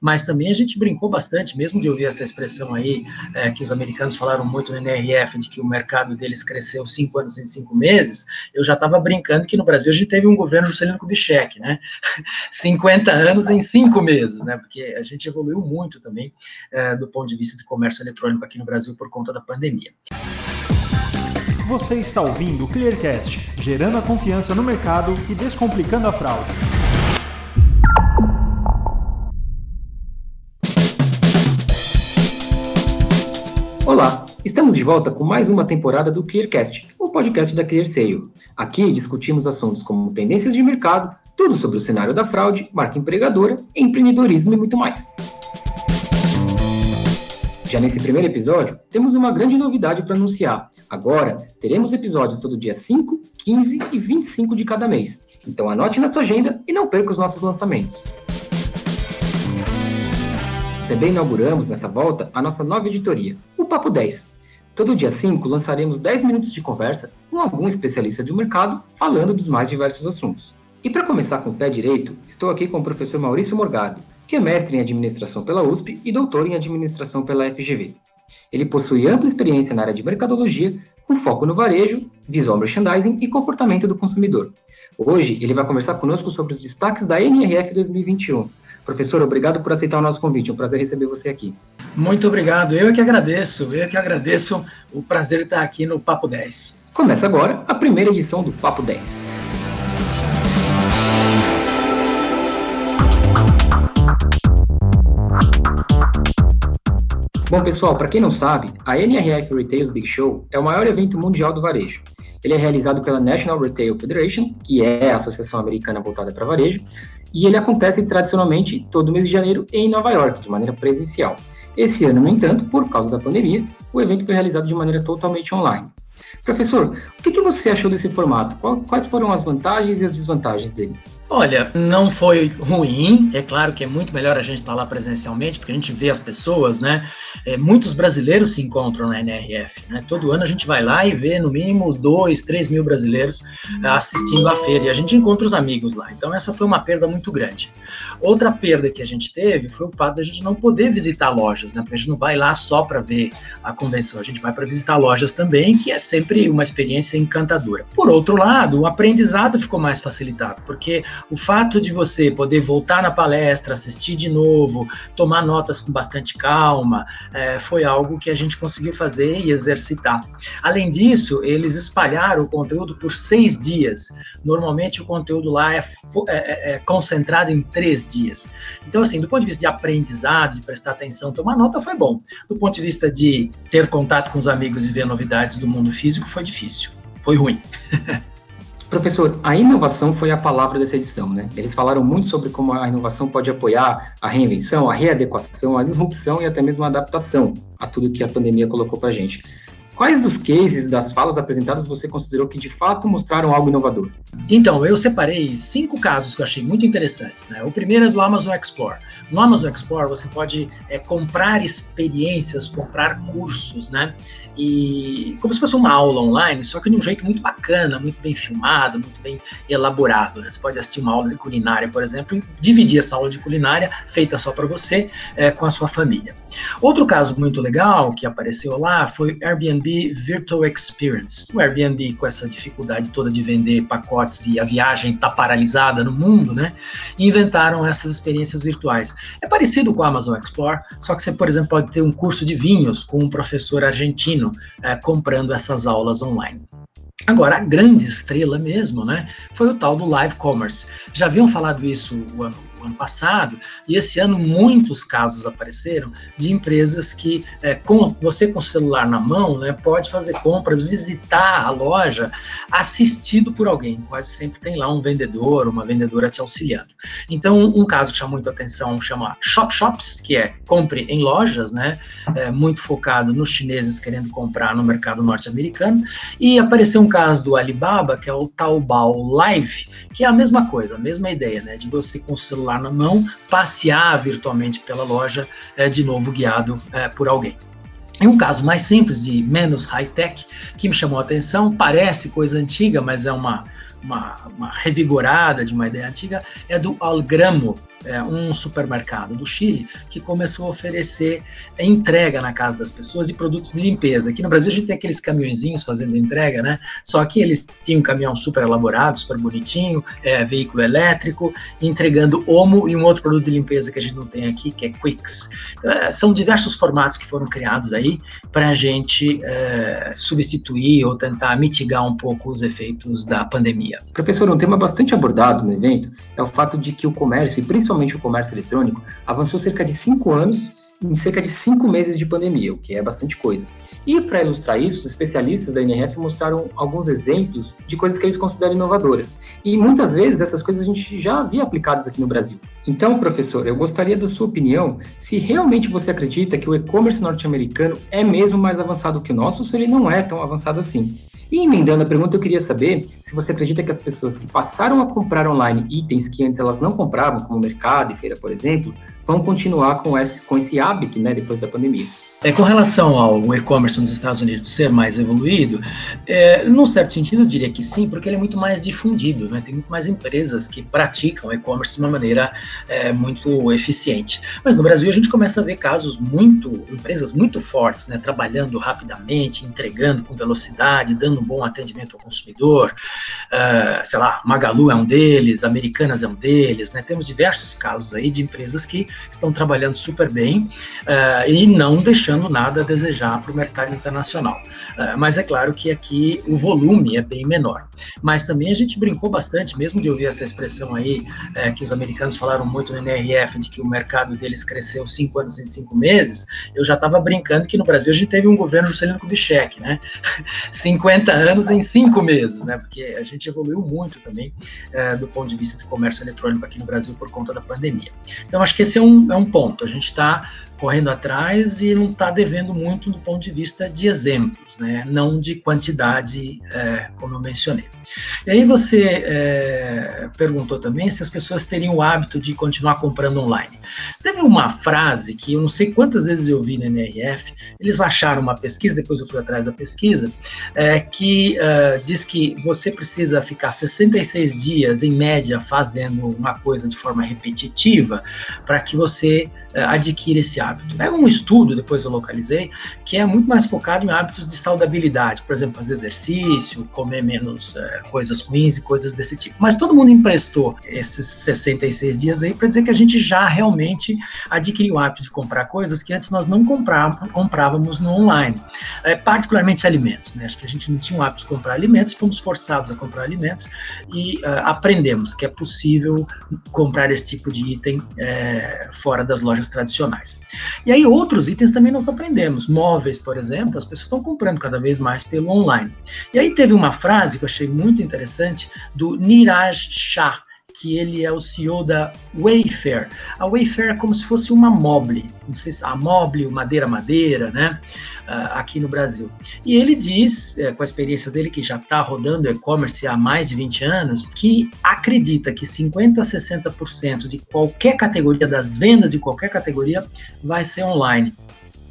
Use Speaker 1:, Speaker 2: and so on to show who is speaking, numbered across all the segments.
Speaker 1: mas também a gente brincou bastante, mesmo de ouvir essa expressão aí, é, que os americanos falaram muito no NRF, de que o mercado deles cresceu cinco anos em cinco meses, eu já estava brincando que no Brasil a gente teve um governo Juscelino Kubitschek, né? 50 anos em cinco meses, né? Porque a gente evoluiu muito também é, do ponto de vista de comércio eletrônico aqui no Brasil por conta da pandemia.
Speaker 2: Você está ouvindo o Clearcast, gerando a confiança no mercado e descomplicando a fraude.
Speaker 3: De volta com mais uma temporada do Clearcast, o podcast da ClearSale. Aqui discutimos assuntos como tendências de mercado, tudo sobre o cenário da fraude, marca empregadora, empreendedorismo e muito mais. Já nesse primeiro episódio, temos uma grande novidade para anunciar. Agora, teremos episódios todo dia 5, 15 e 25 de cada mês. Então anote na sua agenda e não perca os nossos lançamentos. Também inauguramos nessa volta a nossa nova editoria, o Papo 10. Todo dia 5 lançaremos 10 minutos de conversa com algum especialista do mercado falando dos mais diversos assuntos. E para começar com o pé direito, estou aqui com o professor Maurício Morgado, que é mestre em administração pela USP e doutor em administração pela FGV. Ele possui ampla experiência na área de mercadologia, com foco no varejo, visual merchandising e comportamento do consumidor. Hoje, ele vai conversar conosco sobre os destaques da NRF 2021. Professor, obrigado por aceitar o nosso convite. É um prazer receber você aqui.
Speaker 1: Muito obrigado. Eu é que agradeço. Eu é que agradeço o prazer de estar aqui no Papo 10.
Speaker 3: Começa agora a primeira edição do Papo 10. Bom, pessoal, para quem não sabe, a NRF Retails Big Show é o maior evento mundial do varejo. Ele é realizado pela National Retail Federation, que é a associação americana voltada para varejo, e ele acontece tradicionalmente todo mês de janeiro em Nova York, de maneira presencial. Esse ano, no entanto, por causa da pandemia, o evento foi realizado de maneira totalmente online. Professor, o que, você achou desse formato? Quais foram as vantagens e as desvantagens dele?
Speaker 1: Olha, não foi ruim. É claro que é muito melhor a gente estar lá presencialmente, porque a gente vê as pessoas, né? É, muitos brasileiros se encontram na NRF. Né? Todo ano a gente vai lá e vê no mínimo dois, três mil brasileiros uh, assistindo à feira. E a gente encontra os amigos lá. Então essa foi uma perda muito grande. Outra perda que a gente teve foi o fato de a gente não poder visitar lojas, né? Porque a gente não vai lá só para ver a convenção, a gente vai para visitar lojas também, que é sempre uma experiência encantadora. Por outro lado, o aprendizado ficou mais facilitado, porque o fato de você poder voltar na palestra, assistir de novo, tomar notas com bastante calma, é, foi algo que a gente conseguiu fazer e exercitar. Além disso, eles espalharam o conteúdo por seis dias. Normalmente o conteúdo lá é, é, é, é concentrado em três dias. Então, assim, do ponto de vista de aprendizado, de prestar atenção, tomar nota foi bom. Do ponto de vista de ter contato com os amigos e ver novidades do mundo físico, foi difícil. Foi ruim.
Speaker 3: Professor, a inovação foi a palavra dessa edição, né? Eles falaram muito sobre como a inovação pode apoiar a reinvenção, a readequação, a disrupção e até mesmo a adaptação a tudo que a pandemia colocou para a gente. Quais dos cases das falas apresentadas você considerou que de fato mostraram algo inovador?
Speaker 1: Então, eu separei cinco casos que eu achei muito interessantes. Né? O primeiro é do Amazon Explore. No Amazon Explore você pode é, comprar experiências, comprar cursos, né? E como se fosse uma aula online, só que de um jeito muito bacana, muito bem filmado, muito bem elaborado. Né? Você pode assistir uma aula de culinária, por exemplo, e dividir essa aula de culinária feita só para você é, com a sua família. Outro caso muito legal que apareceu lá foi Airbnb Virtual Experience. O Airbnb, com essa dificuldade toda de vender pacotes e a viagem está paralisada no mundo, né? Inventaram essas experiências virtuais. É parecido com o Amazon Explore, só que você, por exemplo, pode ter um curso de vinhos com um professor argentino é, comprando essas aulas online. Agora, a grande estrela mesmo, né, foi o tal do live commerce. Já haviam falado isso ano passado, e esse ano muitos casos apareceram de empresas que, é, com você com o celular na mão, né, pode fazer compras, visitar a loja assistido por alguém. Quase sempre tem lá um vendedor, uma vendedora te auxiliando. Então, um caso que chamou muita atenção chama Shop Shops, que é compre em lojas, né, é, muito focado nos chineses querendo comprar no mercado norte-americano, e apareceu um caso do Alibaba, que é o Taobao Live, que é a mesma coisa, a mesma ideia, né, de você com o celular celular na mão, passear virtualmente pela loja, é, de novo guiado é, por alguém. E um caso mais simples, de menos high-tech, que me chamou a atenção, parece coisa antiga, mas é uma, uma, uma, revigorada de uma ideia antiga, é do Algramo, é, um supermercado do Chile que começou a oferecer entrega na casa das pessoas de produtos de limpeza. Aqui no Brasil a gente tem aqueles caminhõezinhos fazendo entrega, né? Só que eles tinham um caminhão super elaborado, super bonitinho, é, veículo elétrico, entregando Omo e um outro produto de limpeza que a gente não tem aqui, que é Quicks. Então, é, são diversos formatos que foram criados aí para a gente é, substituir ou tentar mitigar um pouco os efeitos da pandemia.
Speaker 3: Professor, um tema bastante abordado no evento é o fato de que o comércio, e principalmente o comércio eletrônico, avançou cerca de cinco anos em cerca de cinco meses de pandemia, o que é bastante coisa. E para ilustrar isso, os especialistas da NRF mostraram alguns exemplos de coisas que eles consideram inovadoras. E muitas vezes essas coisas a gente já havia aplicadas aqui no Brasil. Então, professor, eu gostaria da sua opinião se realmente você acredita que o e-commerce norte-americano é mesmo mais avançado que o nosso ou se ele não é tão avançado assim. E emendando a pergunta, eu queria saber se você acredita que as pessoas que passaram a comprar online itens que antes elas não compravam, como mercado e feira, por exemplo, vão continuar com esse, com esse hábito né, depois da pandemia.
Speaker 1: É, com relação ao e-commerce nos Estados Unidos ser mais evoluído, é, num certo sentido eu diria que sim, porque ele é muito mais difundido, né? tem muito mais empresas que praticam e-commerce de uma maneira é, muito eficiente. Mas no Brasil a gente começa a ver casos muito, empresas muito fortes, né? trabalhando rapidamente, entregando com velocidade, dando um bom atendimento ao consumidor. Uh, sei lá, Magalu é um deles, Americanas é um deles, né? temos diversos casos aí de empresas que estão trabalhando super bem uh, e não deixando deixando nada a desejar para o mercado internacional. Uh, mas é claro que aqui o volume é bem menor. Mas também a gente brincou bastante, mesmo de ouvir essa expressão aí, é, que os americanos falaram muito no NRF, de que o mercado deles cresceu cinco anos em cinco meses, eu já estava brincando que no Brasil a gente teve um governo Juscelino Kubitschek, né? 50 anos em cinco meses, né? Porque a gente evoluiu muito também é, do ponto de vista de comércio eletrônico aqui no Brasil por conta da pandemia. Então acho que esse é um, é um ponto. A gente está correndo atrás e não está devendo muito do ponto de vista de exemplos, né? não de quantidade, é, como eu mencionei. E aí você é, perguntou também se as pessoas teriam o hábito de continuar comprando online. Teve uma frase que eu não sei quantas vezes eu vi na NRF, eles acharam uma pesquisa, depois eu fui atrás da pesquisa, é, que uh, diz que você precisa ficar 66 dias, em média, fazendo uma coisa de forma repetitiva para que você uh, adquira esse hábito hábito. É um estudo, depois eu localizei, que é muito mais focado em hábitos de saudabilidade, por exemplo, fazer exercício, comer menos é, coisas ruins e coisas desse tipo. Mas todo mundo emprestou esses 66 dias aí para dizer que a gente já realmente adquiriu o hábito de comprar coisas que antes nós não comprávamos, no online, é, particularmente alimentos. Né? Acho que a gente não tinha o hábito de comprar alimentos, fomos forçados a comprar alimentos e uh, aprendemos que é possível comprar esse tipo de item é, fora das lojas tradicionais. E aí outros itens também nós aprendemos. Móveis, por exemplo, as pessoas estão comprando cada vez mais pelo online. E aí teve uma frase que eu achei muito interessante do Niraj Shah, que ele é o CEO da Wayfair. A Wayfair é como se fosse uma mobile, não sei se a mobile, madeira madeira, né? Uh, aqui no Brasil. E ele diz, é, com a experiência dele, que já está rodando e-commerce há mais de 20 anos, que acredita que 50% a 60% de qualquer categoria, das vendas de qualquer categoria, vai ser online.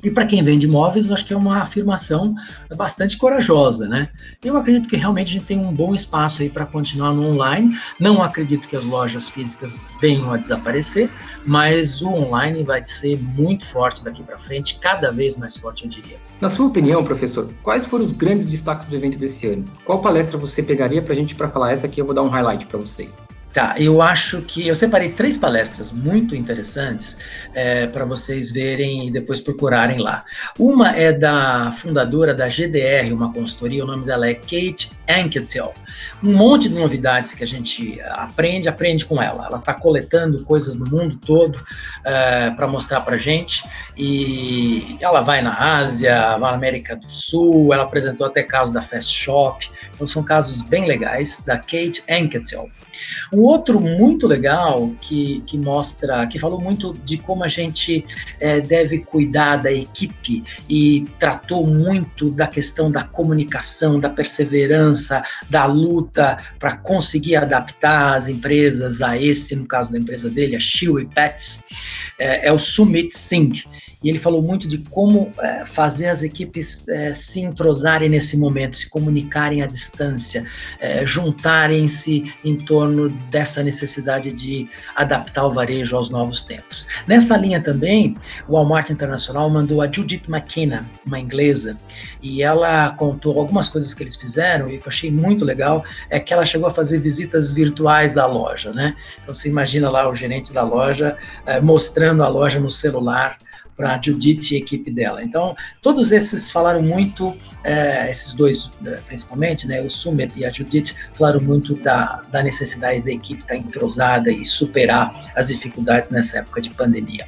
Speaker 1: E para quem vende imóveis, eu acho que é uma afirmação bastante corajosa, né? Eu acredito que realmente a gente tem um bom espaço aí para continuar no online. Não acredito que as lojas físicas venham a desaparecer, mas o online vai ser muito forte daqui para frente, cada vez mais forte, eu diria.
Speaker 3: Na sua opinião, professor, quais foram os grandes destaques do evento desse ano? Qual palestra você pegaria para a gente para falar essa aqui? Eu vou dar um highlight para vocês.
Speaker 1: Tá, eu acho que eu separei três palestras muito interessantes é, para vocês verem e depois procurarem lá. Uma é da fundadora da GDR, uma consultoria, o nome dela é Kate Anketel. Um monte de novidades que a gente aprende, aprende com ela. Ela está coletando coisas no mundo todo é, para mostrar para gente e ela vai na Ásia, vai na América do Sul, ela apresentou até casos da Fast Shop, então são casos bem legais da Kate Anketel. Um outro muito legal que, que mostra, que falou muito de como a gente é, deve cuidar da equipe e tratou muito da questão da comunicação, da perseverança, da luta para conseguir adaptar as empresas a esse, no caso da empresa dele, a Shiwi Pets, é, é o Sumit Singh e ele falou muito de como é, fazer as equipes é, se entrosarem nesse momento, se comunicarem à distância, é, juntarem-se em torno dessa necessidade de adaptar o varejo aos novos tempos. Nessa linha também, o Walmart Internacional mandou a Judith McKenna, uma inglesa, e ela contou algumas coisas que eles fizeram e que eu achei muito legal, é que ela chegou a fazer visitas virtuais à loja, né? Então você imagina lá o gerente da loja eh, mostrando a loja no celular, para a Judith e a equipe dela. Então, todos esses falaram muito, é, esses dois é, principalmente, né, o Summit e a Judith, falaram muito da, da necessidade da equipe estar entrosada e superar as dificuldades nessa época de pandemia.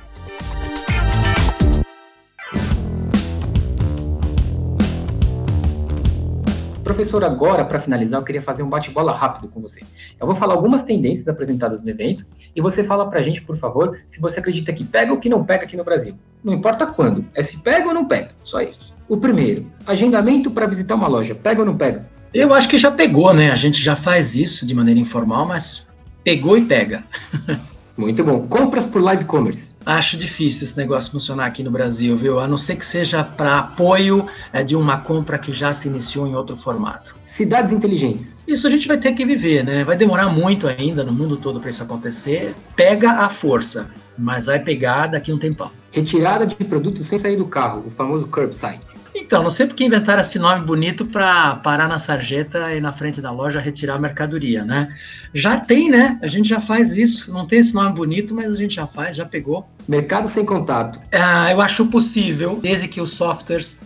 Speaker 3: Professor, agora, para finalizar, eu queria fazer um bate-bola rápido com você. Eu vou falar algumas tendências apresentadas no evento e você fala para a gente, por favor, se você acredita que pega ou que não pega aqui no Brasil. Não importa quando, é se pega ou não pega, só isso. O primeiro, agendamento para visitar uma loja, pega ou não pega?
Speaker 1: Eu acho que já pegou, né? A gente já faz isso de maneira informal, mas pegou e pega.
Speaker 3: Muito bom. Compras por live commerce.
Speaker 1: Acho difícil esse negócio funcionar aqui no Brasil, viu? A não ser que seja para apoio é, de uma compra que já se iniciou em outro formato.
Speaker 3: Cidades inteligentes.
Speaker 1: Isso a gente vai ter que viver, né? Vai demorar muito ainda no mundo todo para isso acontecer. Pega a força, mas vai pegar daqui a um tempão.
Speaker 3: Retirada de produtos sem sair do carro, o famoso curbside.
Speaker 1: Então, não sei porque inventaram esse nome bonito para parar na sarjeta e na frente da loja retirar a mercadoria, né? Já tem, né? A gente já faz isso. Não tem esse nome bonito, mas a gente já faz, já pegou.
Speaker 3: Mercado sem contato.
Speaker 1: Ah, eu acho possível, desde que os softwares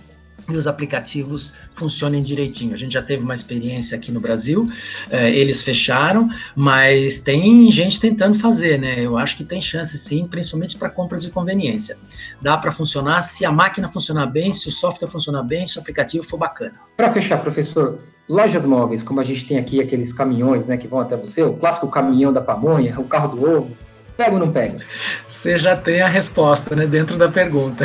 Speaker 1: e os aplicativos funcionem direitinho. A gente já teve uma experiência aqui no Brasil, eh, eles fecharam, mas tem gente tentando fazer, né? Eu acho que tem chance sim, principalmente para compras de conveniência. Dá para funcionar se a máquina funcionar bem, se o software funcionar bem, se o aplicativo for bacana.
Speaker 3: Para fechar, professor, lojas móveis, como a gente tem aqui aqueles caminhões, né, que vão até você, o clássico caminhão da pamonha, o carro do ovo, Pega ou não pega?
Speaker 1: Você já tem a resposta, né, dentro da pergunta.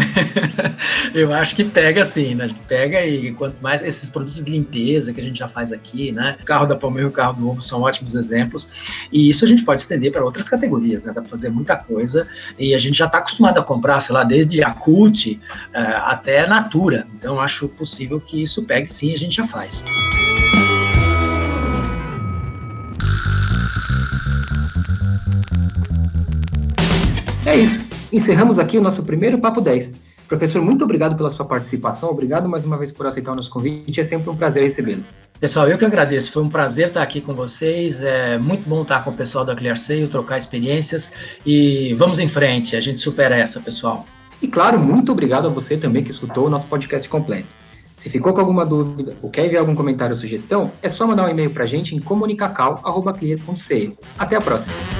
Speaker 1: Eu acho que pega sim, né? Pega e quanto mais esses produtos de limpeza que a gente já faz aqui, né? O carro da Palmeira e o carro do ovo são ótimos exemplos. E isso a gente pode estender para outras categorias, né? Dá para fazer muita coisa e a gente já está acostumado a comprar, sei lá, desde a uh, até Natura. Então acho possível que isso pegue sim, a gente já faz.
Speaker 3: É isso. Encerramos aqui o nosso primeiro Papo 10. Professor, muito obrigado pela sua participação. Obrigado mais uma vez por aceitar o nosso convite. É sempre um prazer recebê-lo.
Speaker 1: Pessoal, eu que agradeço. Foi um prazer estar aqui com vocês. É muito bom estar com o pessoal da ClearSale, trocar experiências e vamos em frente. A gente supera essa, pessoal.
Speaker 3: E claro, muito obrigado a você também que escutou o nosso podcast completo. Se ficou com alguma dúvida ou quer enviar algum comentário ou sugestão, é só mandar um e-mail para a gente em comunicacal.clear.co. Até a próxima!